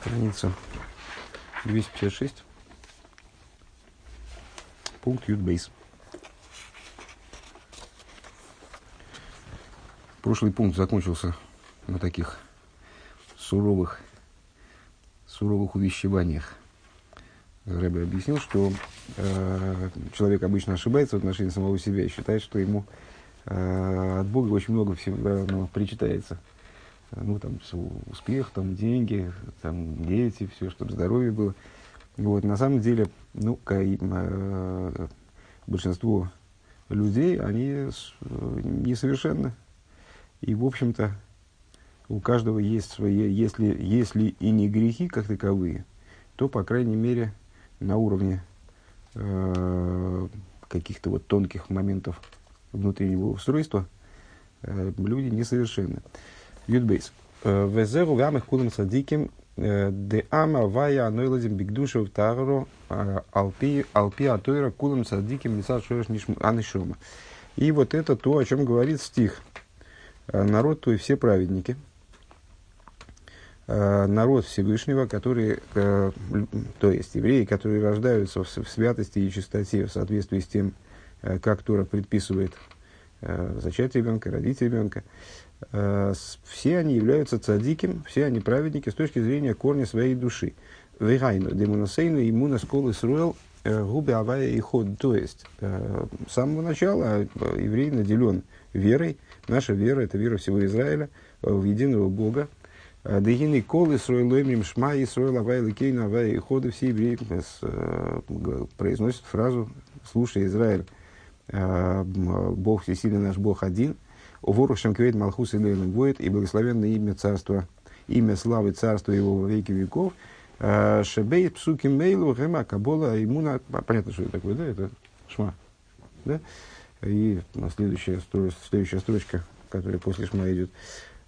страница 256, пункт Ютбейс. Прошлый пункт закончился на таких суровых, суровых увещеваниях. Рэбе объяснил, что э, человек обычно ошибается в отношении самого себя и считает, что ему э, от Бога очень много всего разного причитается – ну, там, успех, там, деньги, там, дети, все, чтобы здоровье было. Вот, на самом деле, ну, э, большинство людей, они несовершенны. И, в общем-то, у каждого есть свои, если, если и не грехи как таковые, то, по крайней мере, на уровне э, каких-то вот тонких моментов внутреннего устройства э, люди несовершенны. Юдбейс. Э, Везеру вямых кулам садиким э, де ама вая анойладим бигдуша в тагру э, алпи алпи атойра кулам садиким лица шоеш анишома. И вот это то, о чем говорит стих. Народ твой все праведники, народ Всевышнего, который, то есть евреи, которые рождаются в святости и чистоте в соответствии с тем, как Тора предписывает зачать ребенка, родить ребенка, Э, все они являются цадиким, все они праведники с точки зрения корня своей души. Вейгайну, демоносейну, ему на сколы сруэл, э, губы авая и ход. То есть, э, с самого начала еврей наделен верой. Наша вера – это вера всего Израиля в единого Бога. Дегины колы сройлоймим шма и сройл авая ликейну авая и ходы. Все евреи произносят фразу «Слушай, Израиль, Бог всесильный наш Бог один – Увору Шемквейт Малхус Илейлем Воет и благословенное имя царства, имя славы царства его во веки веков. Э, Шебей Псуки Мейлу Гема Кабола Имуна. Понятно, что это такое, да? Это Шма. Да? И следующая, следующая строчка, которая после Шма идет.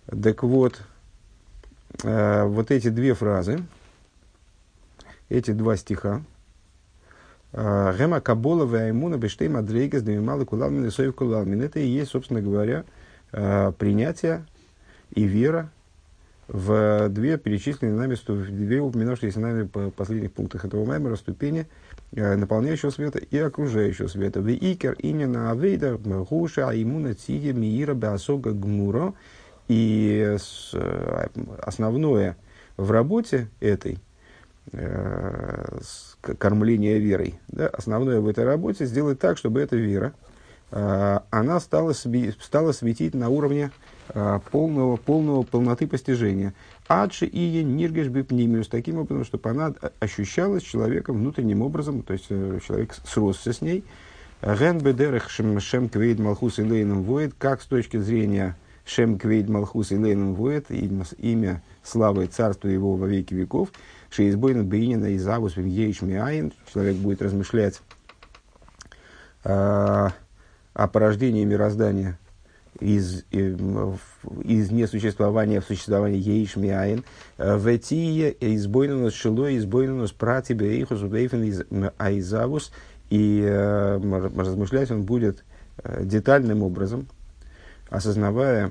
Так вот, э, вот эти две фразы, эти два стиха, э, Гема Кабола Ваймуна Бештей Мадрейгас Демималы Кулалмин и Соев Кулалмин. Это и есть, собственно говоря, э, принятие и вера в две перечисленные нами, две упоминавшиеся нами по последних пунктах этого маймера ступени э, наполняющего света и окружающего света. В икер именно авейда хуша имуна циги миира беасога гмуро. И э, основное в работе этой, кормления верой, да, основное в этой работе сделать так, чтобы эта вера, Э, она стала, стала светить на уровне э, полного, полного полноты постижения. Адши и ниргеш бипнимиус, таким образом, чтобы она ощущалась человеком внутренним образом, то есть э, человек сросся с ней. Ген бедерех шем квейд малхус и лейном воет, как с точки зрения шем квейд малхус и лейном воет, имя славы царства его во веки веков, шеизбойна бейнина и завус человек будет размышлять о порождении мироздания из, из несуществования в существование ейшмиаин, э, ветие избойнунус шило, избойнунус прати бейхус бейфен из айзавус, и э, размышлять он будет э, детальным образом, осознавая э,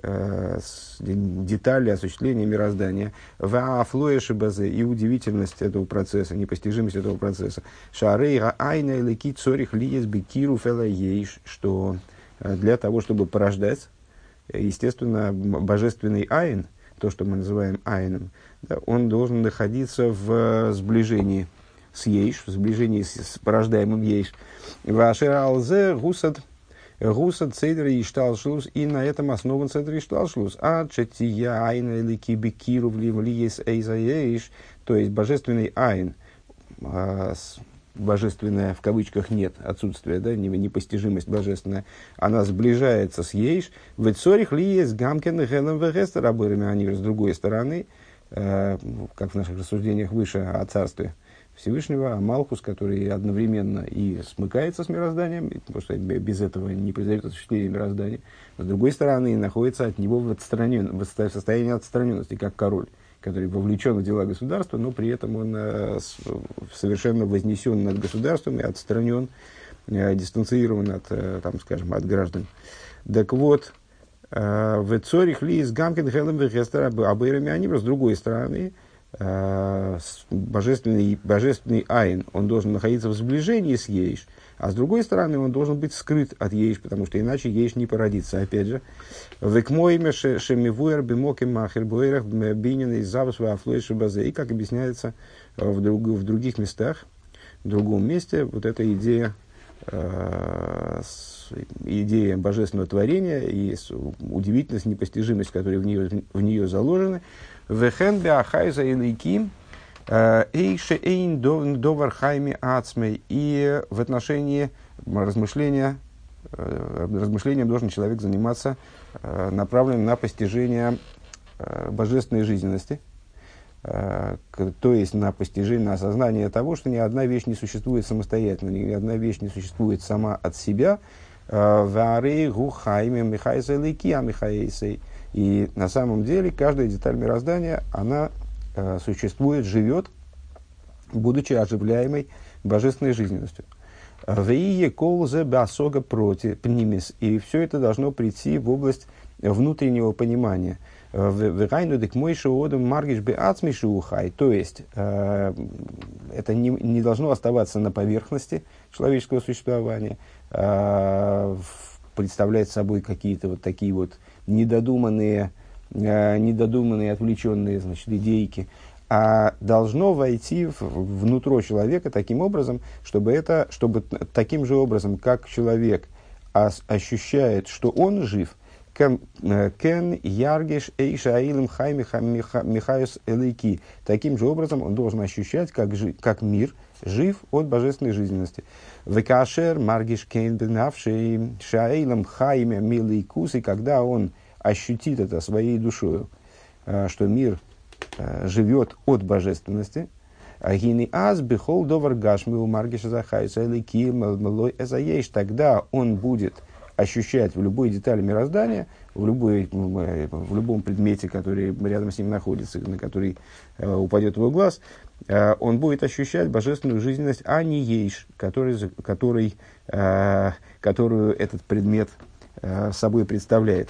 детали осуществления мироздания, в афлуэши базе и удивительность этого процесса, непостижимость этого процесса. Шарейга айна леки цорих лиес бекиру фелаейш, что э, для того, чтобы порождать, естественно, божественный айн, то, что мы называем айном, да, он должен находиться в сближении с ейш, в сближении с порождаемым ейш. Вашер алзе гусад Гуса цейдер и шталшлус, и на этом основан цейдер и шталшлус. А четия айна или кибикиру в есть эйзаэйш, то есть божественный айн, а, божественная в кавычках нет, отсутствие, да, непостижимость божественная, она сближается с ейш, в цорих ли есть гамкен обырами, они с другой стороны, э, как в наших рассуждениях выше о царстве, Всевышнего, а Малхус, который одновременно и смыкается с мирозданием, потому что без этого не произойдет осуществление мироздания, с другой стороны, находится от него в, отстранен, в состоянии отстраненности, как король, который вовлечен в дела государства, но при этом он э, совершенно вознесен над государством и отстранен, э, дистанцирован от, э, там, скажем, от граждан. Так вот, в Цорих ли из Гамкин Хелем Вехестер Абейрами с другой стороны, божественный, божественный айн, он должен находиться в сближении с ейш, а с другой стороны, он должен быть скрыт от ейш, потому что иначе ейш не породится. Опять же, векмойме шемивуэр бимоки махер буэрах бинин завус базе. И как объясняется в, друг, в других местах, в другом месте, вот эта идея э, идея божественного творения и удивительность, непостижимость, которые в нее, в нее заложены. Вехен беахайза и лейким Эйше эйн довар хайми ацмей. И в отношении размышления, э, размышлением должен человек заниматься э, направленным на постижение э, божественной жизненности, то есть на постижение, на осознание того, что ни одна вещь не существует самостоятельно, ни одна вещь не существует сама от себя. И на самом деле каждая деталь мироздания, она Э, существует, живет, будучи оживляемой божественной жизненностью. Вие колзе басога против пнимис. И все это должно прийти в область внутреннего понимания. Вегайну дек мой шоодом маргиш бы ацмишухай. То есть, э, это не, не должно оставаться на поверхности человеческого существования, э, представлять собой какие-то вот такие вот недодуманные Э, недодуманные, отвлеченные значит, идейки, а должно войти в, внутрь человека таким образом, чтобы, это, чтобы таким же образом, как человек ос, ощущает, что он жив, кен э, яргеш эйша аилем хай михайус элейки. Таким же образом он должен ощущать, как, жи, как мир жив от божественной жизненности. Векашер маргиш кен бенавший шаилем хайме милейкус, и когда он ощутит это своей душой, э, что мир э, живет от божественности, Гини аз бихол довар гашми у маргиша захайса или ким эзаеш. Тогда он будет ощущать в любой детали мироздания, в, любой, в любом предмете, который рядом с ним находится, на который э, упадет его глаз, он будет ощущать божественную жизненность, а не ейш, который, который, э, которую этот предмет э, собой представляет.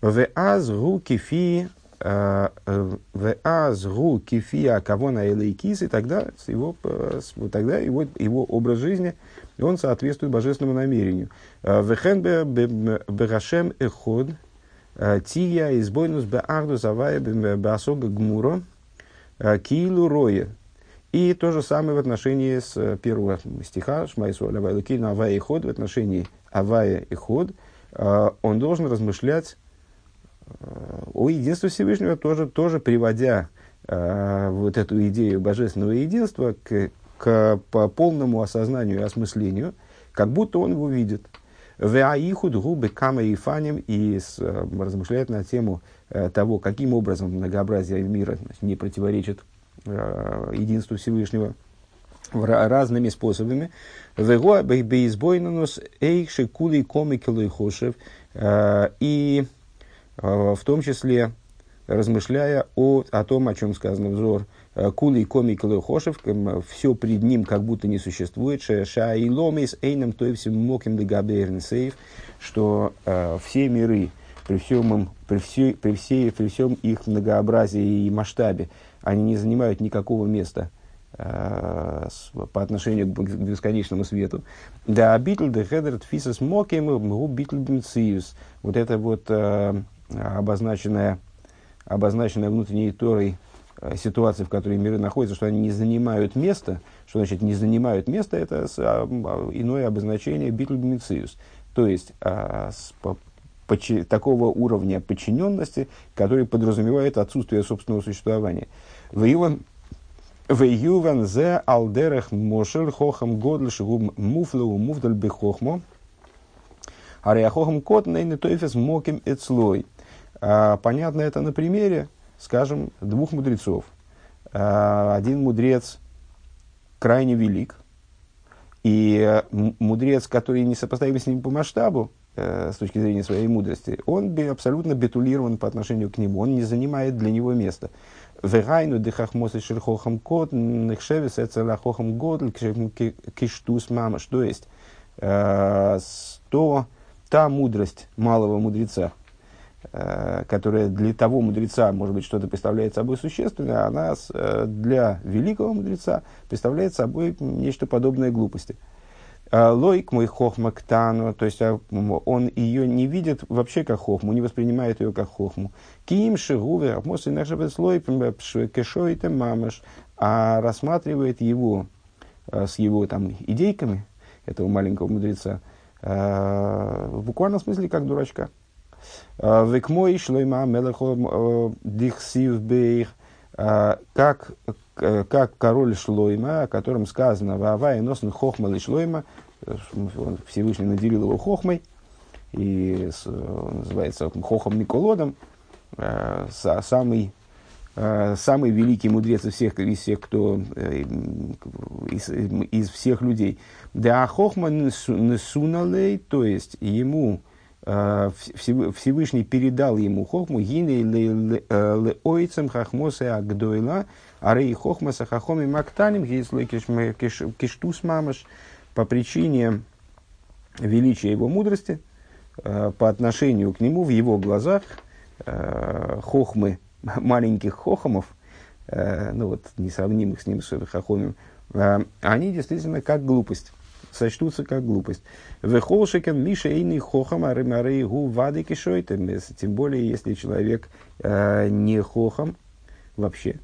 В азгу кифи э, э, в азгу кифия кого на элейкис, и тогда, его, э, тогда его, его образ жизни он соответствует божественному намерению. Вехен бегашем эход тия избойнус беахду завая беасога гмуро киилу роя. И то же самое в отношении с первого стиха Шмайсу Алавайлуки на Авая и Ход, в отношении Авая и Ход, он должен размышлять о единстве Всевышнего тоже, тоже приводя э, вот эту идею божественного единства к, к по полному осознанию и осмыслению, как будто он его видит. Веаихуд губы кама и фаним и с, э, размышляет на тему э, того, каким образом многообразие мира не противоречит э, единству Всевышнего разными способами. Вего бейсбойнанус эйши кули комикелы хошев. Э, и в том числе размышляя о, о том, о чем сказано взор. Кули коми хошев, все пред ним как будто не существует. Ша и ломис эйном то всем моким סוף, что э, все миры при всем, им, при, все, при, всей, при всем их многообразии и масштабе, они не занимают никакого места э, по отношению к бесконечному свету. Да, ביטול דהעדר תפיסת מקום, ביטול Вот это вот э, обозначенная, обозначенная внутренней Торой э, ситуация, в которой миры находятся, что они не занимают место. Что значит не занимают место? Это а, а, иное обозначение битлбмициус. То есть а, такого уровня подчиненности, который подразумевает отсутствие собственного существования. В Вейюван зе алдерех мошер хохам годль шигум муфлау муфдаль бехохмо. Ариахохам кот нейны тойфес моким эцлой. Понятно это на примере, скажем, двух мудрецов. А, один мудрец крайне велик, и мудрец, который не сопоставим с ним по масштабу, э, с точки зрения своей мудрости, он абсолютно бетулирован по отношению к нему, он не занимает для него места. Вегайну дыхахмосы шерхохам кот, нехшевис эцелахохам год, киштус мамаш. То есть, э, то, та мудрость малого мудреца, э, которая для того мудреца, может быть, что-то представляет собой существенное, она э, для великого мудреца представляет собой нечто подобное глупости. Э, лойк мой хохма ктану, то есть он ее не видит вообще как хохму, не воспринимает ее как хохму. Ким шигуве, апмосы наши слой кешоите мамаш, а рассматривает его с его там идейками, этого маленького мудреца, в буквальном смысле как дурачка. Векмой шлойма мелехо дихсив бейх, как, как король Шлойма, о котором сказано «Ваава и носен хохма ли Шлойма», Всевышний наделил его хохмой, и называется хохом Миколодом, самый, самый великий мудрец из всех, из всех, кто, из, из всех людей. Да хохма несуналей, то есть ему Э, Всевышний передал ему хохму, леойцем э, хахмосе агдойла, арей хохмаса хахоми мактаним, киштус мамаш, по причине величия его мудрости, э, по отношению к нему в его глазах, хохмы маленьких хохомов, ну вот, несравнимых с ним с хохомим, они действительно как глупость сочтутся как глупость. Вехолшиком Миша Эйни Хохам Арымарей Гу Вады Кишойтем. Тем более, если человек э, не хохом вообще,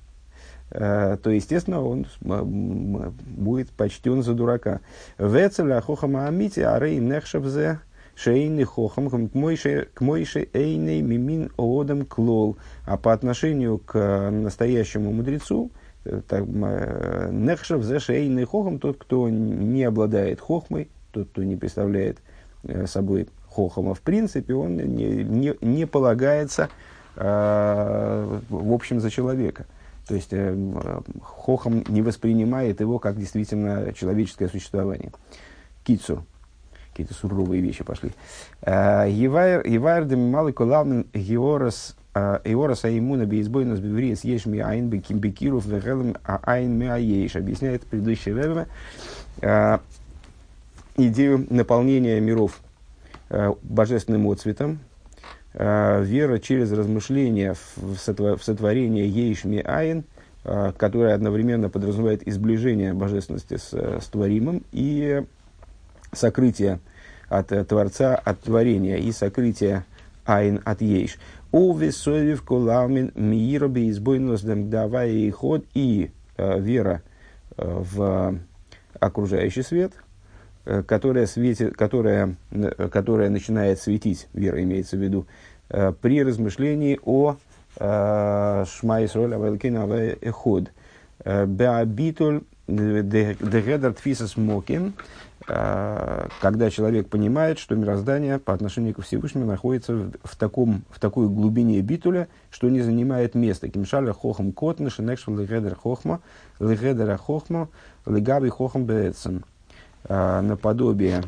э, то, естественно, он будет почтен за дурака. Вецеля Хохама Амити Арей Нехшавзе Шейный Хохам к Мойше Эйней Мимин Оодам Клол. А по отношению к настоящему мудрецу, Нехшев за шейный хохом, тот, кто не обладает хохмой, тот, кто не представляет э, собой хохома в принципе, он не, не, не полагается э, в общем за человека. То есть э, хохом не воспринимает его как действительно человеческое существование. Кицу. Какие-то суровые вещи пошли. Евайр демималы колавн георас Иорас Аймуна Бейзбойнус Бевриес Еш Ми Айн Беким Бекиров Вегелем Айн Ми Аеш. Объясняет предыдущий Ребе идею наполнения миров божественным отцветом, вера через размышления в сотворение Ейшми Айн, которое одновременно подразумевает изближение божественности с, с творимым и сокрытие от Творца от творения и сокрытие Айн от Ейш. Увесовив куламин миироби избойнос давая и ход и э, вера э, в окружающий свет, э, которая, светит, которая, э, которая начинает светить, вера имеется в виду, э, при размышлении о э, Шмайс роля Валкина Эход. Э, Беабитуль дегедер тфисас мокин, а, когда человек понимает, что мироздание по отношению к Всевышнему находится в, в, таком, в такой глубине битуля, что не занимает места. Кимшаля хохам котна, шинекшл легедер хохма, легедера хохма, легаби хохам беэтсен. А, наподобие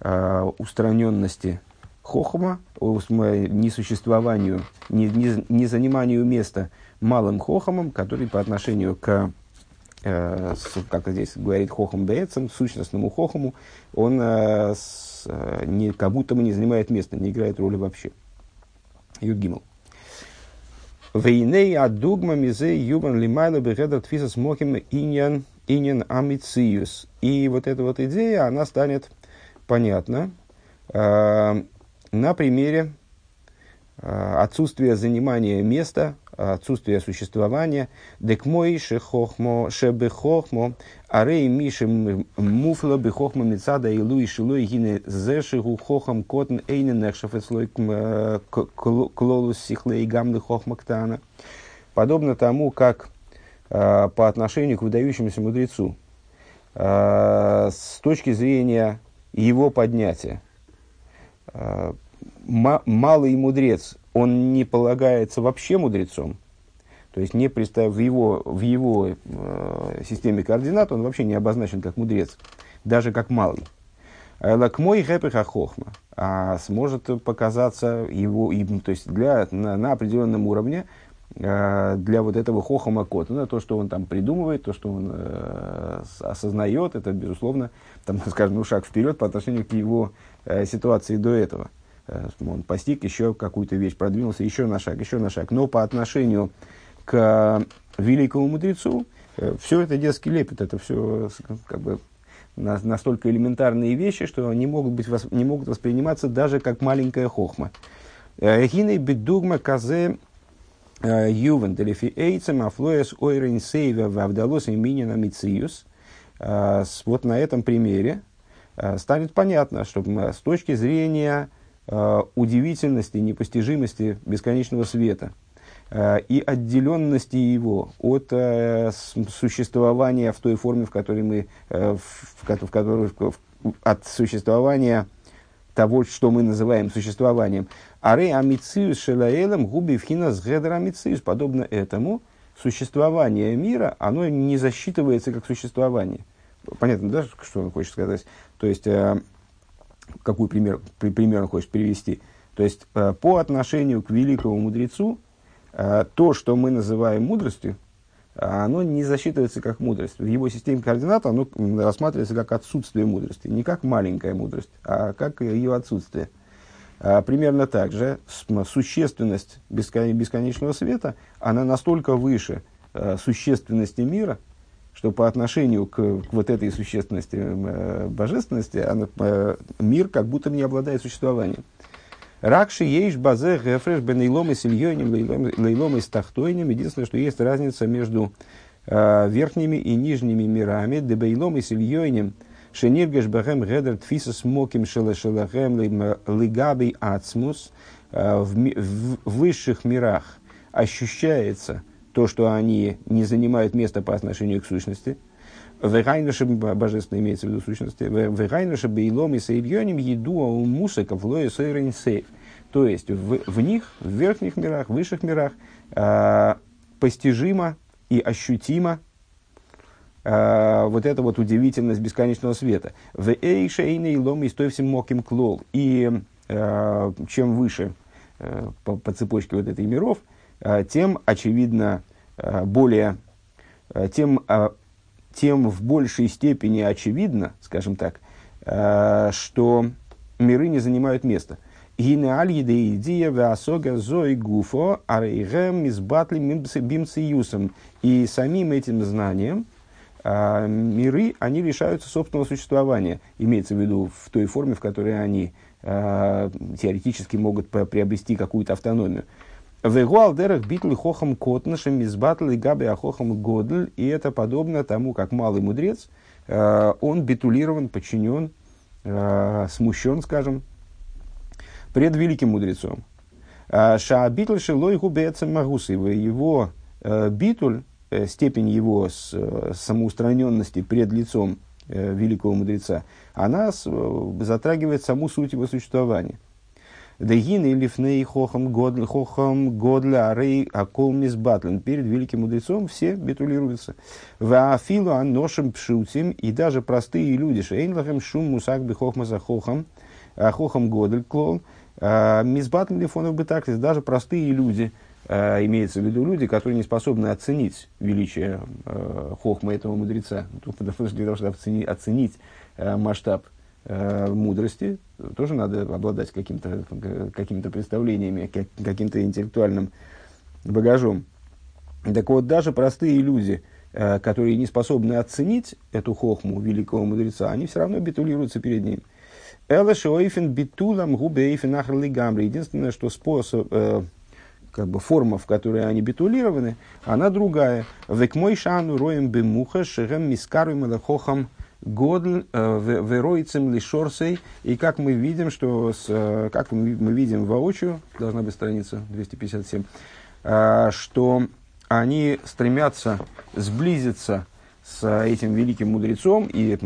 а, устраненности хохма, несуществованию, не, не, не заниманию места малым хохомом, который по отношению к э, как здесь говорит Хохам Бейцем, сущностному Хохому, он э, с, э, не, как будто бы не занимает места, не играет роли вообще. Юдгимл. Вейней адугма мизе юбан лимайла бегедат фисас мохим иньян иньян амициюс. И вот эта вот идея, она станет понятна э, на примере э, отсутствия занимания места отсутствие существования. Дек мой шехохмо, шебехохмо, арей миши муфла бехохмо мецада и луи шилуи гине зешиху хохам котн эйнен нехшафецлой клолус сихлей гамны хохмактана. Подобно тому, как по отношению к выдающемуся мудрецу, с точки зрения его поднятия, малый мудрец он не полагается вообще мудрецом, то есть не представив в его, в его э, системе координат, он вообще не обозначен как мудрец, даже как малый. Лакмой гэпеха хохма, а сможет показаться его, то есть для, на, на определенном уровне э, для вот этого хохома кота, ну, то, что он там придумывает, то, что он э, осознает, это, безусловно, там, скажем, ну, шаг вперед по отношению к его э, ситуации до этого – он постиг еще какую-то вещь, продвинулся еще на шаг, еще на шаг. Но по отношению к великому мудрецу, все это детский лепет, это все как бы настолько элементарные вещи, что не могут, быть, не могут восприниматься даже как маленькая хохма. Хиней бедугма казе ювен делифи эйцем афлоес ойрен сейва вавдалос иминина мициус. Вот на этом примере станет понятно, что с точки зрения удивительности, непостижимости бесконечного света – Э, и отделенности его от э, существования в той форме, в которой мы, э, в, в которой, от существования того, что мы называем существованием. Аре амициус шелаэлем губи вхинас гедер амициус. Подобно этому, существование мира, оно не засчитывается как существование. Понятно, да, что он хочет сказать? То есть, какой пример, пример он привести? То есть, по отношению к великому мудрецу, Э, то, что мы называем мудростью, оно не засчитывается как мудрость. В его системе координат оно рассматривается как отсутствие мудрости. Не как маленькая мудрость, а как ее отсутствие. Примерно так же существенность бесконечного света, она настолько выше э, существенности мира, что по отношению к, к вот этой существенности э, божественности она, мир как будто не обладает существованием. Ракши ейш базе гефреш бенейлом и сильоним, лейлом и стахтойним. Единственное, что есть разница между э, верхними и нижними мирами. Дебейлом и сильоним. Шениргеш бахем гедер тфисас моким шелешелахем ацмус. Э, в высших мирах ощущается то, что они не занимают место по отношению к сущности – Вегайнуша божественно имеется в виду сущности. Вегайнуша бейлом и сейбьоним еду у мусака в лое сейф. То есть в, в них, в верхних мирах, в высших мирах, э, постижимо и ощутимо э, вот эта вот удивительность бесконечного света. В эйшейной лом и стой всем моким клол. И э, чем выше э, по, по цепочке вот этой миров, тем очевидно э, более, э, тем э, тем в большей степени очевидно, скажем так, э, что миры не занимают места. И самим этим знанием э, миры, они лишаются собственного существования. Имеется в виду в той форме, в которой они э, теоретически могут приобрести какую-то автономию. Вегуалдерах битл хохам котнашем из батл и габи ахохам годль. И это подобно тому, как малый мудрец, э, он битулирован, подчинен, э, смущен, скажем, пред великим мудрецом. Э, Шаабитль шилой губецем магусы. Его битуль, степень его самоустраненности пред лицом великого мудреца, она затрагивает саму суть его существования – Дегин и лифней хохам годль, хохам годля арей акол мисбатлен. Перед великим мудрецом все битулируются. Ваафилу аношим пшутим и даже простые люди. Шейнлахем шум мусак би хохмаса хохам, а хохам годль клол. А, мисбатлен лифонов бы так, даже простые люди, а, имеется в виду люди, которые не способны оценить величие хохма этого мудреца. Для того, чтобы оценить, масштаб мудрости, тоже надо обладать каким-то какими представлениями, каким-то интеллектуальным багажом. Так вот, даже простые люди, э, которые не способны оценить эту хохму великого мудреца, они все равно битулируются перед ним. Элэшоэйфен битулам губэйфен ахрлигамри. Единственное, что способ, э, как бы форма, в которой они битулированы, она другая. Век мой шану роем бемуха шерем мискару малахохам Годль э, вероицем лишорсей. И как мы видим, что с, э, как мы, видим воочию, должна быть страница 257, э, что они стремятся сблизиться с этим великим мудрецом и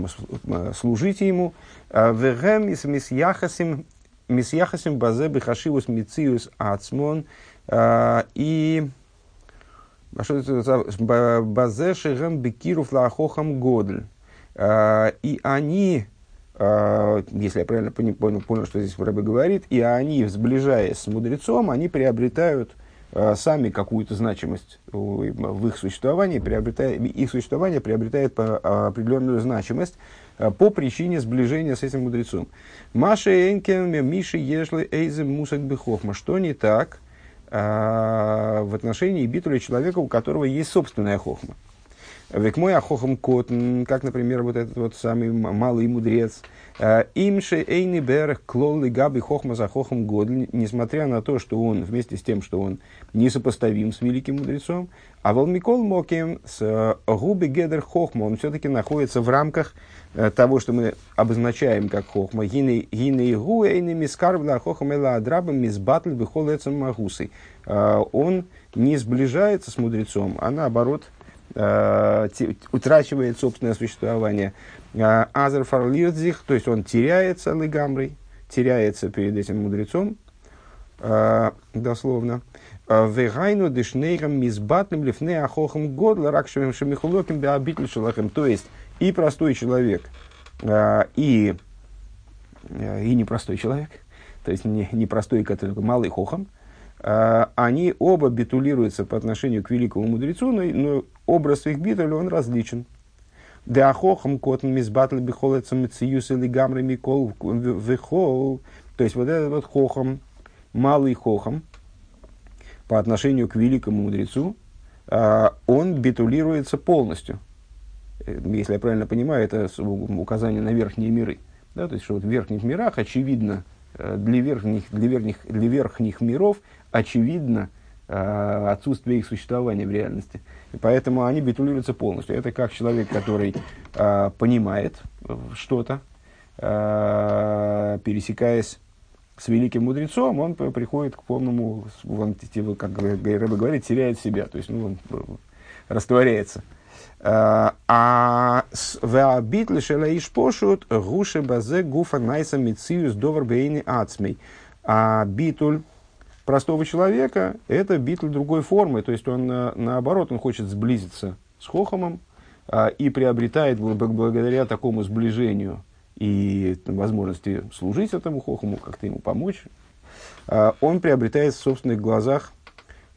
служить ему. Вегем из мисьяхасим мисьяхасим базе бихашивус мициус ацмон. И базе шигем бекиров лахохам годль. А, и они, а, если я правильно понял, понял, что здесь Рэбе говорит, и они, сближаясь с мудрецом, они приобретают сами какую-то значимость в их существовании, их существование приобретает определенную значимость по причине сближения с этим мудрецом. Маша Энкен, Миши Ешли Эйзем Мусак Бехохма. Что не так в отношении битуля человека, у которого есть собственная хохма? Век мой ахохам кот, как, например, вот этот вот самый малый мудрец. Э, Имше эйни берех клолли габи хохма за хохам год, несмотря на то, что он, вместе с тем, что он несопоставим с великим мудрецом, а волмикол моким с э, губи гедер хохма, он все-таки находится в рамках э, того, что мы обозначаем как хохма. Гины гу эйни мискарвла хохам эла адрабам мизбатль бихол магусой. Он не сближается с мудрецом, а наоборот – утрачивает собственное существование. А, Азер фарлирдзих, то есть он теряется лыгамрой, теряется перед этим мудрецом, э, дословно. А, Вегайну дешнейрам мизбатным лифне ахохам годла ракшевым шамихулоким беабитль шалахем. То есть и простой человек, э, и, и непростой человек, то есть не, не простой, который малый хохом, они оба битулируются по отношению к великому мудрецу, но, но образ их битуля, он различен. Деахохам котн мизбатл бихолецам мециюс или гамры микол вихол. То есть вот этот вот хохом, малый хохом, по отношению к великому мудрецу, а, он битулируется полностью. Э, если я правильно понимаю, это указание на верхние миры. Да, то есть, что вот в верхних мирах, очевидно, э, для верхних, для верхних, для верхних миров, очевидно, отсутствие их существования в реальности. И поэтому они битулируются полностью. Это как человек, который э, понимает что-то, э, пересекаясь с великим мудрецом, он приходит к полному, он, как Рэбе говорит, теряет себя, то есть ну, он растворяется. А в битле шелаиш пошут гуши базе гуфа найса мициус довар бейни ацмей. А битуль простого человека, это битл другой формы. То есть он, э, наоборот, он хочет сблизиться с Хохомом а, и приобретает благодаря такому сближению и возможности служить этому Хохому, как-то ему помочь, а, он приобретает в собственных глазах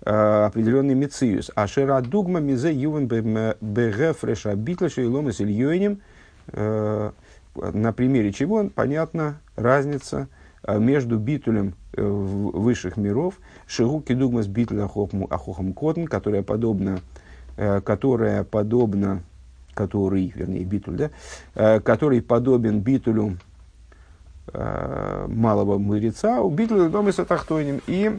а, определенный мециус. А шера дугма мизе ювен бегефреша битлаша и ломас ильёйнем, э, на примере чего понятна разница между битулем Э, высших миров, Шигу Кедугмас Битля Ахохам Котн, которая подобна, э, которая подобна, который, вернее, Битуль, да, э, который подобен Битулю малого мудреца, у Битуль Домиса Тахтойним и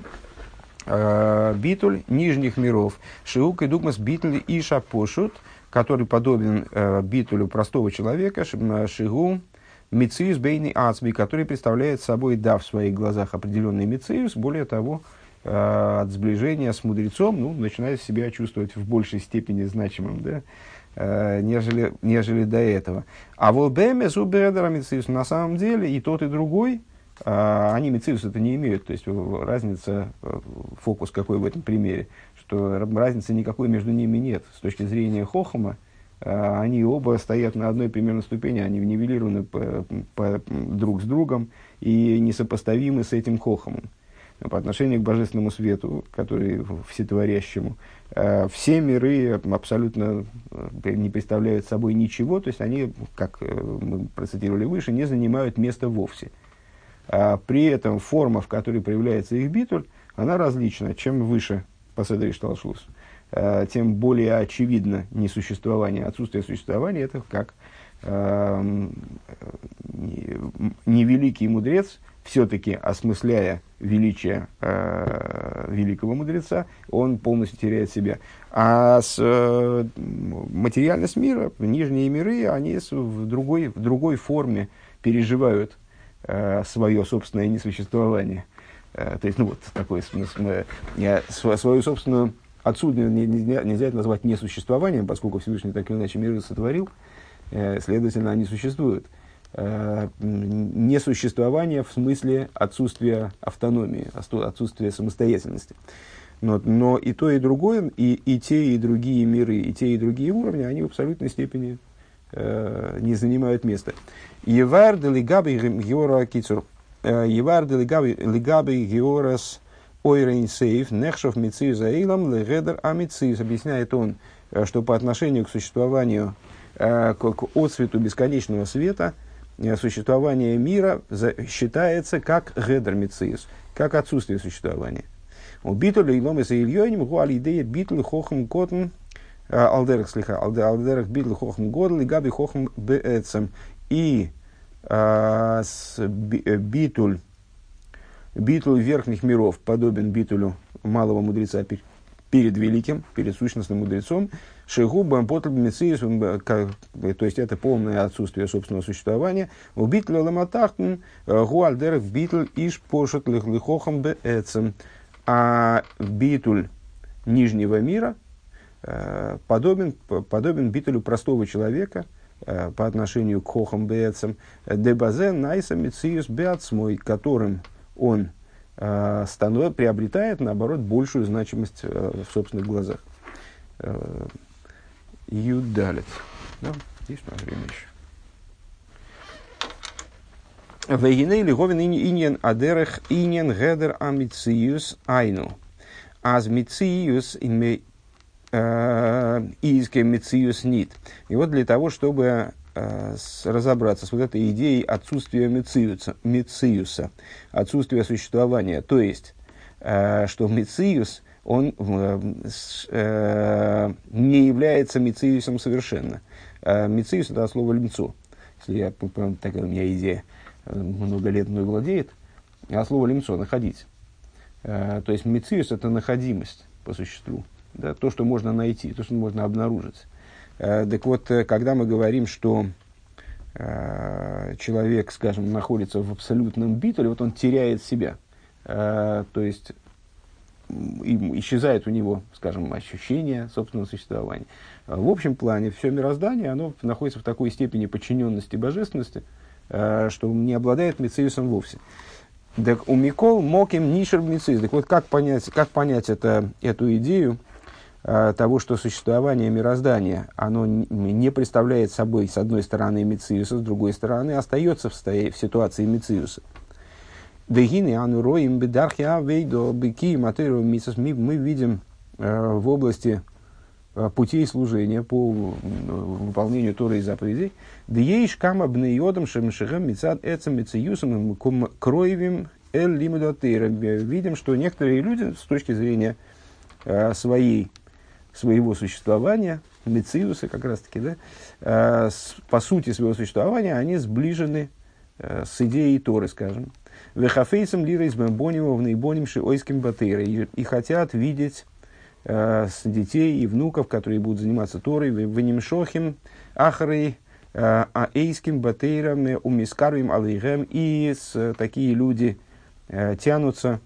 Битуль нижних миров. Шиук и Дугмас Битуль и Шапошут, который подобен Битулю простого человека, Шигу Мициус бейный ацби, который представляет собой, да, в своих глазах определенный мициус, более того, э, от сближения с мудрецом, ну, начинает себя чувствовать в большей степени значимым, да, э, нежели, нежели до этого. А в ЛБМ Зубередера Мициус на самом деле и тот, и другой, э, они Мициус это не имеют, то есть разница, фокус какой в этом примере, что разницы никакой между ними нет. С точки зрения Хохома, они оба стоят на одной примерно ступени, они нивелированы по, по, друг с другом и несопоставимы с этим хохомом. По отношению к божественному свету, который всетворящему, а, все миры абсолютно э, не представляют собой ничего, то есть они, как э, мы процитировали выше, не занимают места вовсе. А при этом форма, в которой проявляется их битуль, она различна. Чем выше по Седри Шталшус, Э, тем более очевидно несуществование, отсутствие существования, это как э, невеликий мудрец, все-таки осмысляя величие э, великого мудреца, он полностью теряет себя. А с, э, материальность мира, нижние миры, они в, другой, в другой форме переживают э, свое собственное несуществование. Э, то есть, ну вот такой смысл, э, свою собственную Отсюда нельзя, нельзя это назвать несуществованием, поскольку Всевышний так или иначе мир сотворил, э, следовательно, они существуют. Э, несуществование в смысле отсутствия автономии, отсутствия самостоятельности. Но, но и то, и другое, и, и те, и другие миры, и те, и другие уровни, они в абсолютной степени э, не занимают места. Евар делигаби геора кицур. Евар делигаби георас ойрейн сейф нехшов мициюс аилам легедер амициюс. Объясняет он, э, что по отношению к существованию, э, к отцвету бесконечного света, существование мира считается как гедер мициюс, как отсутствие существования. У битуль и ломеса ильёним гуалидея битуль хохм котн алдерах слиха алдерах битуль хохм годл и габи хохм беэцем. И битуль Битуль верхних миров подобен битулю малого мудреца перед великим, перед сущностным мудрецом. Шигу бампотл мециус, то есть это полное отсутствие собственного существования. У битля ламатахтн гуальдерах битуль иш пошут лихохам беэцем. А битуль нижнего мира э, подобен, подобен битулю простого человека э, по отношению к хохам беэцем. Дебазен найса мециус беацмой, которым он э, станов, приобретает, наоборот, большую значимость э, в собственных глазах. Э, Юдалит. Да, есть у нас время еще. Вегиней лиговин иньен адерех иньен гедер амициюс айну. Аз мициюс инме изке мициюс нит. И вот для того, чтобы Э, разобраться с вот этой идеей отсутствия мециуса, мециуса отсутствия существования. То есть, э, что мециус, он э, не является мециусом совершенно. Мециус – это слово «лимцо». Если я, такая у меня идея много лет мной владеет, а слово «лимцо» – «находить». То есть, мециус – это находимость по существу. Да, то, что можно найти, то, что можно обнаружить. Э, так вот, э, когда мы говорим, что э, человек, скажем, находится в абсолютном битуле, вот он теряет себя. То есть исчезает у него, скажем, ощущение собственного существования. В общем плане все мироздание, оно находится в такой степени подчиненности божественности, что не обладает мециусом вовсе. Так у Микол моким нишер мецис. Так вот, как понять, как понять это, эту идею, того, что существование мироздания, оно не представляет собой, с одной стороны, Мециуса, с другой стороны, остается в, стоя, в ситуации Мециуса. Дегины ануроим бедархи авейдо беки материал мисас. Мы видим э, в области э, путей служения по выполнению Торы и заповедей. Дьейш кама бнейодам шемшехем мицад эцем мециюсом кроевим эль лимудатейра. Видим, что некоторые люди с точки зрения своей своего существования, Мециуса как раз-таки, да, с, по сути своего существования, они сближены э, с идеей Торы, скажем. Вехафейсом бомбонимо в наибоним шиойским батыре. И хотят видеть э, с детей и внуков, которые будут заниматься Торой, венимшохим ахрей э, аэйским батейрам умискарвим алейгем. И с, такие люди тянутся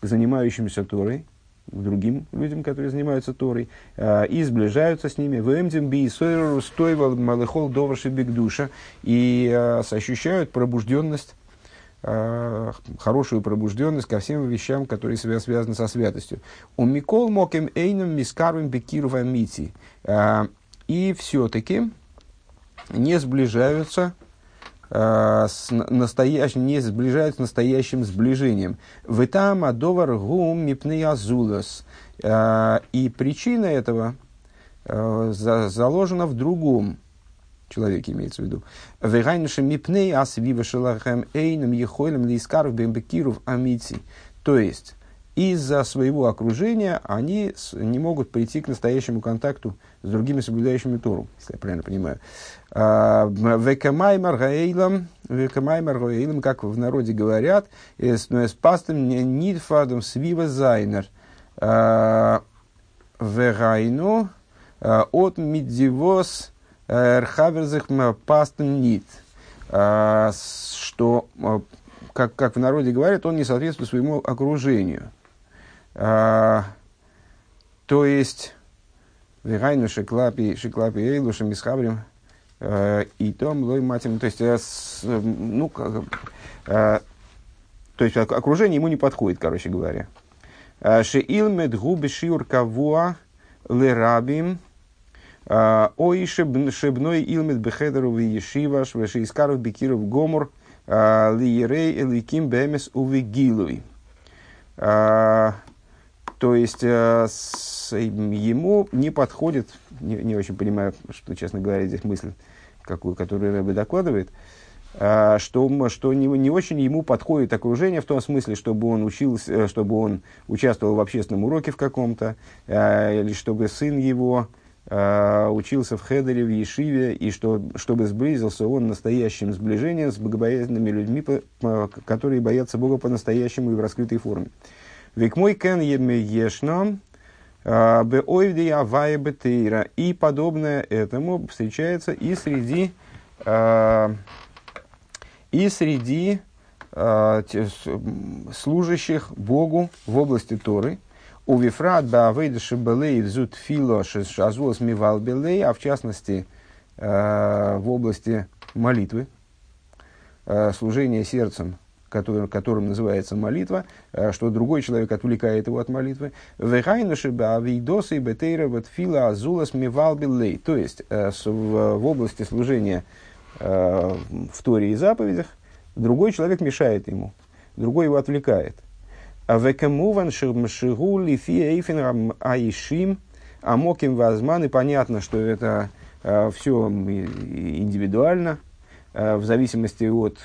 к занимающимся Торой, к другим людям, которые занимаются Торой, э, и сближаются с ними. Вэмдим би сойру стойвал малыхол доварши бигдуша и э, ощущают пробужденность, э, хорошую пробужденность ко всем вещам, которые связаны со святостью. У Микол мокем эйном мискарвим бекиру мити. И все-таки не сближаются с настоящим, не сближают с настоящим сближением. В там адовар гум мипнеязулас. Э, и причина этого э, заложена в другом человеке, имеется в виду. Вегайнши мипней асвива шелахем эйном ехойлем лискаров бембекиров амити. То есть, из-за своего окружения они не могут прийти к настоящему контакту с другими соблюдающими Тору, если я правильно понимаю. А, векамаймар гаэйлам, векамаймар гаэйлам, как в народе говорят, с пастом нидфадом свива зайнер. А, вегайну а, от мидзивос рхаверзых пастом нит. Что, как, как в народе говорят, он не соответствует своему окружению. То есть, Вегайну шеклапи, шеклапи эйлу шемисхабрим, э, и том лой матим. То есть, э, ну, э, то есть, окружение ему не подходит, короче говоря. Шеилмед губи шиур кавуа лерабим, ой шебной илмед бехедеру в ешиваш, вешеискаров бекиров гомор, лиерей эликим бемес увигилуй. То есть с, ему не подходит, не, не очень понимаю, что, честно говоря, здесь мысль, какую, которую Рэбе докладывает, а, что, что не, не очень ему подходит окружение в том смысле, чтобы он учился, э, чтобы он участвовал в общественном уроке в каком-то, а, или чтобы сын его а, учился в Хедере, в Ешиве, и что, чтобы сблизился он настоящим сближением с богобоязненными людьми, которые боятся Бога по-настоящему и в раскрытой форме. Век мой кен ешно, беойвди авая бетейра. И подобное этому встречается и среди и среди э, служащих Богу в области Торы. У Вифрат Баавейда Шибалей Зут Фило Шазуас Мивал Белей, а в частности в области молитвы, служения сердцем, который, которым называется молитва, э, что другой человек отвлекает его от молитвы. То есть э, в, области служения Э, в Торе и заповедях, другой человек мешает ему, другой его отвлекает. А векамуван шигу лифи аишим амоким вазман, и понятно, что это э, все индивидуально, в зависимости от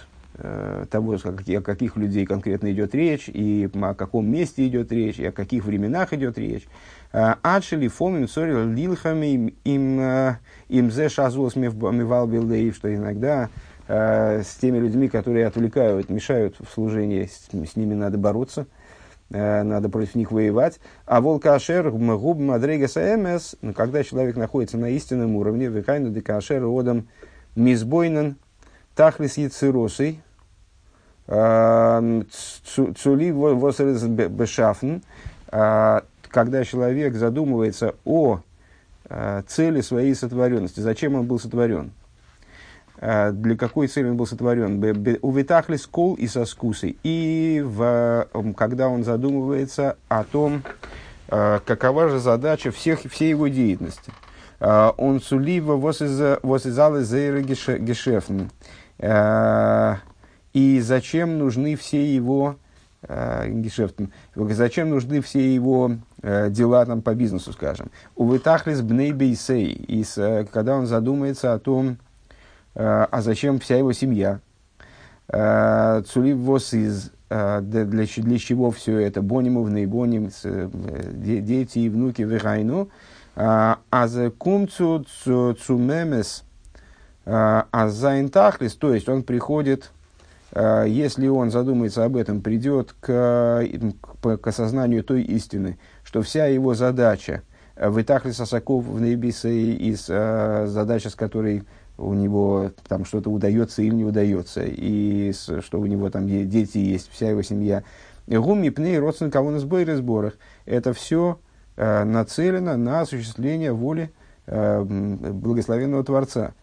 того, о каких людей конкретно идет речь, и о каком месте идет речь, и о каких временах идет речь. Адшили фомим сорил лилхами им э, им зе шазус мивал билдеев, что иногда э, с теми людьми, которые отвлекают, мешают в служении, с, с ними надо бороться, э, надо против них воевать. А волкашер губ мадрегаса эмес, когда человек находится на истинном уровне, векайну декашер одам мизбойнен тахлис яциросой, цули восерез бешафн, когда человек задумывается о э, цели своей сотворенности, зачем он был сотворен, э, для какой цели он был сотворен, увитахли скол и соскусы, и в, когда он задумывается о том, э, какова же задача всех, всей его деятельности. Он сулива восизалы зейры гешефн. И зачем нужны все его гешефтом. Зачем нужны все его э, дела там, по бизнесу, скажем. У Витахлис бней бейсей, э, когда он задумается о том, э, а зачем вся его семья. Э, Цулив вос из э, для, для, чего все это? Бонимов, нейбоним, дети и внуки вегайну. А за кумцу цумемес азайнтахлис, то есть он приходит Э, если он задумается об этом, придет к, к, к осознанию той истины, что вся его задача э, вытахли сосаков в небесе из э, задача, с которой у него там что-то удается или не удается, и что у него там дети есть, вся его семья. Гуми, пней, родственник кого на сборе сборах. Это все э, нацелено на осуществление воли э, благословенного Творца.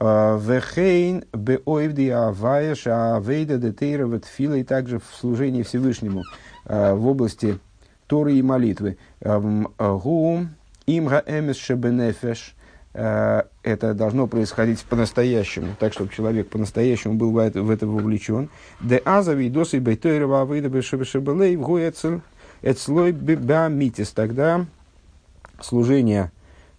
Вехейн беойвди аваяш авейда детейра ветфила и также в служении Всевышнему в области Торы и молитвы. Гу имга эмес шебенефеш. Это должно происходить по-настоящему, так, чтобы человек по-настоящему был в это, в это вовлечен. Де азави досы бейтойрова авейда бешебелей гуэцел эцлой бибамитис. Тогда служение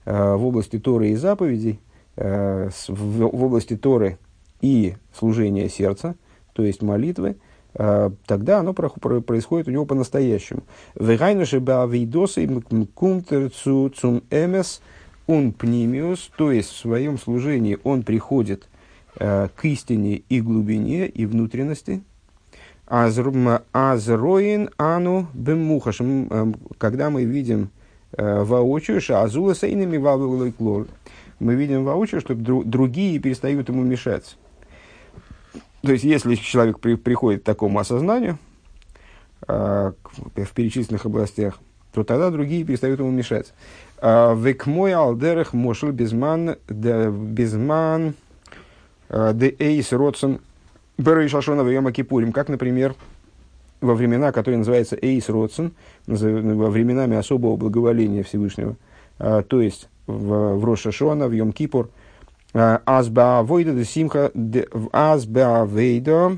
в области Торы и заповедей – в, в области Торы и служения сердца, то есть молитвы, э, тогда оно про, про, происходит у него по-настоящему. Вегайнуши баавидосы кумтерцу цум эмес он пнимиус, то есть в своем служении он приходит э, к истине и глубине, и внутренности. Азроин ану бемухаш, когда мы видим воочию, шазула сейнами вавилой клор, мы видим воочию, что другие перестают ему мешать. То есть, если человек при, приходит к такому осознанию э, в перечисленных областях, то тогда другие перестают ему мешать. А, Век мой алдерах мошел безман, безман, а, де эйс родсон, берой шашона в Кипурим, как, например, во времена, которые называются эйс родсон, во временами особого благоволения Всевышнего. То есть, в, в Рошашона, в Йом-Кипур. Азба Войда де Симха, Азба Вейда,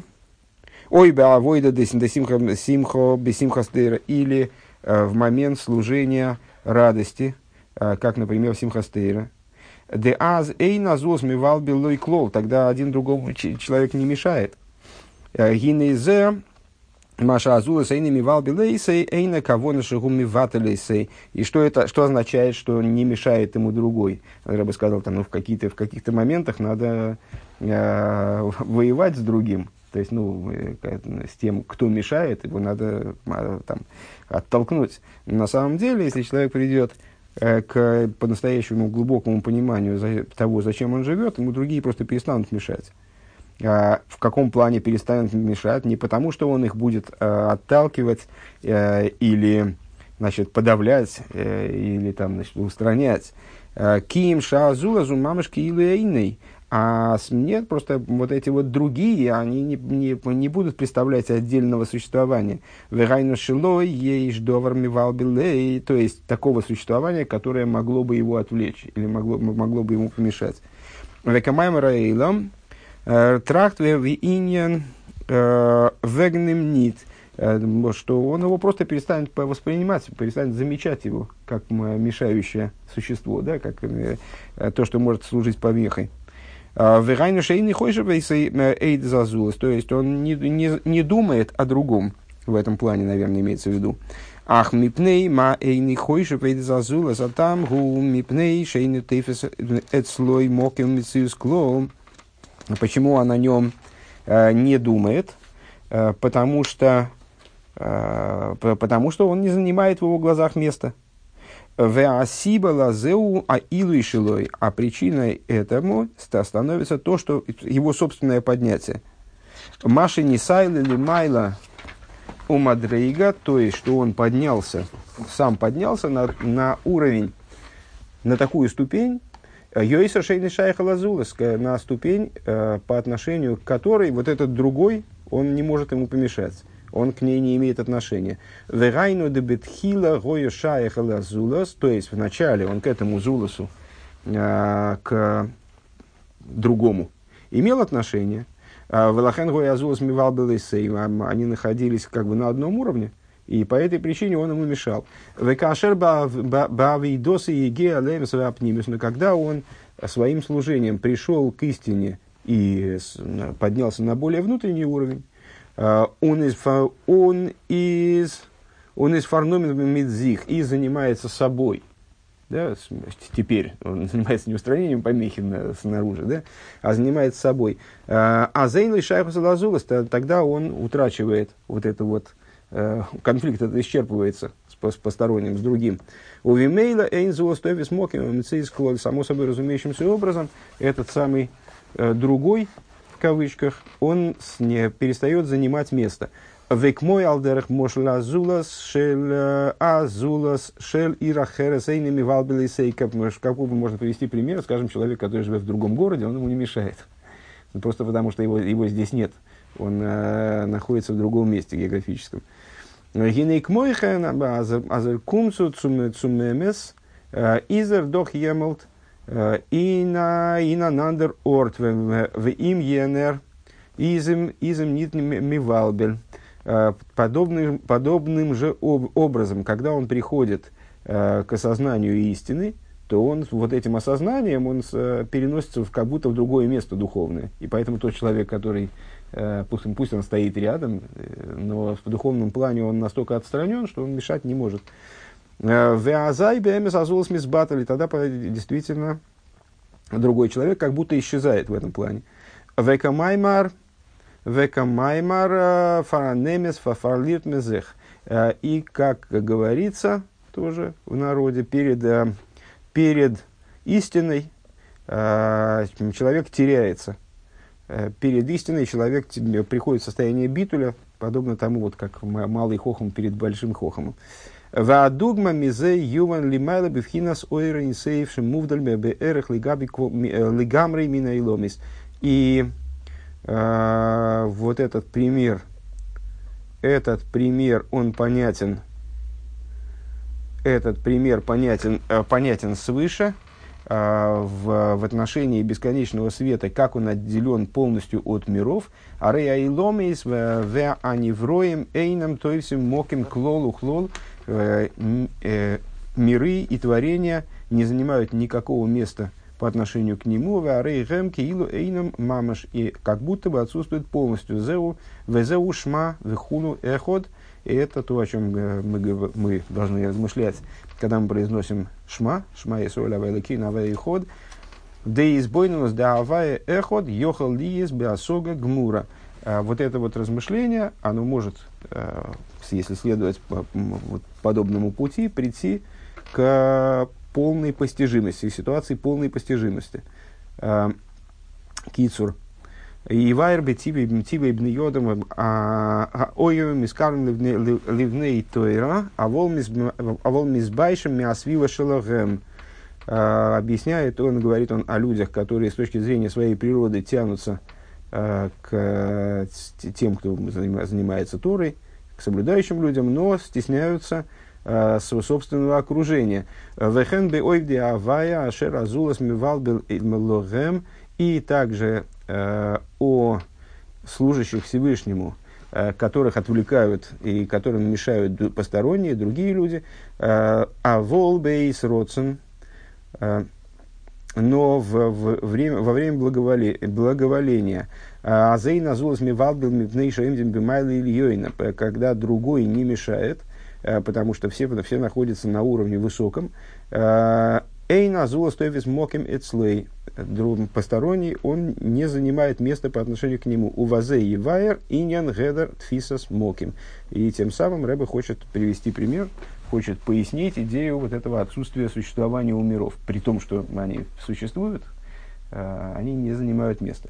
Ой, беавойда симхо симхо бесимхастейра. Или э, в момент служения радости, э, как, например, в симхастейра. Де аз эй назос мивал белой клол. Тогда один другому человек не мешает. Э, Гинезе Маша Азула Сейна Мивал Билейсей, Эйна кого на шагу Мивателейсей. И что это, что означает, что не мешает ему другой? Я бы сказал, там, ну, в, какие-то, в каких-то моментах надо э, воевать с другим. То есть, ну, э, с тем, кто мешает, его надо а, там, оттолкнуть. На самом деле, если человек придет э, к по-настоящему глубокому пониманию того, зачем он живет, ему другие просто перестанут мешать. А, в каком плане перестанет мешать, не потому, что он их будет а, отталкивать а, или значит, подавлять или там, значит, устранять. Ким шаазула зумамышки или А нет, просто вот эти вот другие, они не, не, не будут представлять отдельного существования. Верайну шилой, ейш довар мивалбилей, то есть такого существования, которое могло бы его отвлечь или могло, могло бы ему помешать. Векамайм раилам, Э, тракт в иньян э, вегнем нит, э, что он его просто перестанет воспринимать, перестанет замечать его как мешающее существо, да, как то, что может служить помехой. Верайну шейный эйд зазулас, то есть он не, не, не думает о другом, в этом плане, наверное, имеется в виду. Ах, мипней ма эйни хойшев эйд зазулас, а там гу мипней шейный тейфес эцлой мокем мициус клоум. Почему он о нем э, не думает? Э, потому, что, э, потому что он не занимает в его глазах места. Веасиба лазеу а илуишилой. А причиной этому становится то, что его собственное поднятие. Маши не сайла или майла у Мадрейга, то есть, что он поднялся, сам поднялся на, на уровень, на такую ступень, Йойса Шейни Шайха Лазулас, на ступень, э, по отношению к которой вот этот другой, он не может ему помешать. Он к ней не имеет отношения. Верайну де бетхила гою шайха лазулас, то есть вначале он к этому зуласу, э, к другому, имел отношение. Велахен гоя азулас мивал они находились как бы на одном уровне. И по этой причине он ему мешал. Векашер бавидосы еге алем но когда он своим служением пришел к истине и поднялся на более внутренний уровень, а, он из, он из, он из фарномен мидзих и занимается собой. Да, теперь он занимается не устранением помехи на, снаружи, да, а занимается собой. А, а Зейн Шайхус Лазулас, тогда он утрачивает вот это вот конфликт это исчерпывается с, посторонним, с другим. У Вимейла Эйнзула Стовис Моким само собой разумеющимся образом, этот самый э, другой, в кавычках, он не перестает занимать место. Век мой алдерах мошла азулас шел э, азулас шел ирахерес эйнами валбили сейка. Какой бы можно привести пример, скажем, человек, который живет в другом городе, он ему не мешает. Просто потому, что его, его здесь нет. Он э, находится в другом месте географическом. Гинейк мойхен, азер кумцу цумемес, изер дох емелт, ина ина нандер орт, в им енер, изем изем нит мивалбель. Подобным, подобным же образом, когда он приходит к осознанию истины, то он вот этим осознанием он переносится в, как будто в другое место духовное. И поэтому тот человек, который Э, пусть, пусть он стоит рядом, э, но в духовном плане он настолько отстранен, что он мешать не может. Э, Веазай мисбатали, тогда действительно другой человек как будто исчезает в этом плане. Века маймар, века маймар фаранемес фафарлит мезех. И, как говорится тоже в народе, перед, перед истиной человек теряется. Э, перед истиной человек приходит в состояние битуля, подобно тому, вот, как малый хохом перед большим хохомом. Ваадугма мизе юван лимайла бифхинас ойра инсеевшим мувдальме беэрах э, лигамрей мина иломис. И э, вот этот пример, этот пример, он понятен, этот пример понятен, э, понятен свыше, в, в отношении бесконечного света, как он отделен полностью от миров. А рея и ломис в анивроем тойсим моким клолу хлол миры и творения не занимают никакого места по отношению к нему, в арей гэм мамаш, и как будто бы отсутствует полностью зеу, везеу шма, вехуну эход, и это то, о чем мы, мы должны размышлять, когда мы произносим шма, шма и соль авайлаки на ход, да избойнус да авая эход, йохал лиес беосога гмура. А вот это вот размышление, оно может, э, если следовать по подобному пути, прийти к полной постижимости, ситуации полной постижимости. Э, Кицур. И вайр бы тибе ибн йодом ойовым искарным ливней тойра, а вол мизбайшим миасвива шелахем. Объясняет он, говорит он о людях, которые с точки зрения своей природы тянутся к тем, кто занимается Торой, к соблюдающим людям, но стесняются э, своего собственного окружения. Вехен бы ойвди авая ашер азулас мивалбил логем и также э, о служащих Всевышнему, э, которых отвлекают и которым мешают посторонние, другие люди. Э, а волбейс родсен, э, но в, в время, во время благоволе, благоволения Азей назулас мивалбил мипнейшаимдим бимайла ильёйна, когда другой не мешает, потому что все, все находятся на уровне высоком, Эйна зула стоевис моким эцлей. Посторонний, он не занимает места по отношению к нему. У вазе и вайер иньян гедер тфисас моким. И тем самым Рэбе хочет привести пример, хочет пояснить идею вот этого отсутствия существования у миров. При том, что они существуют, э, они не занимают места.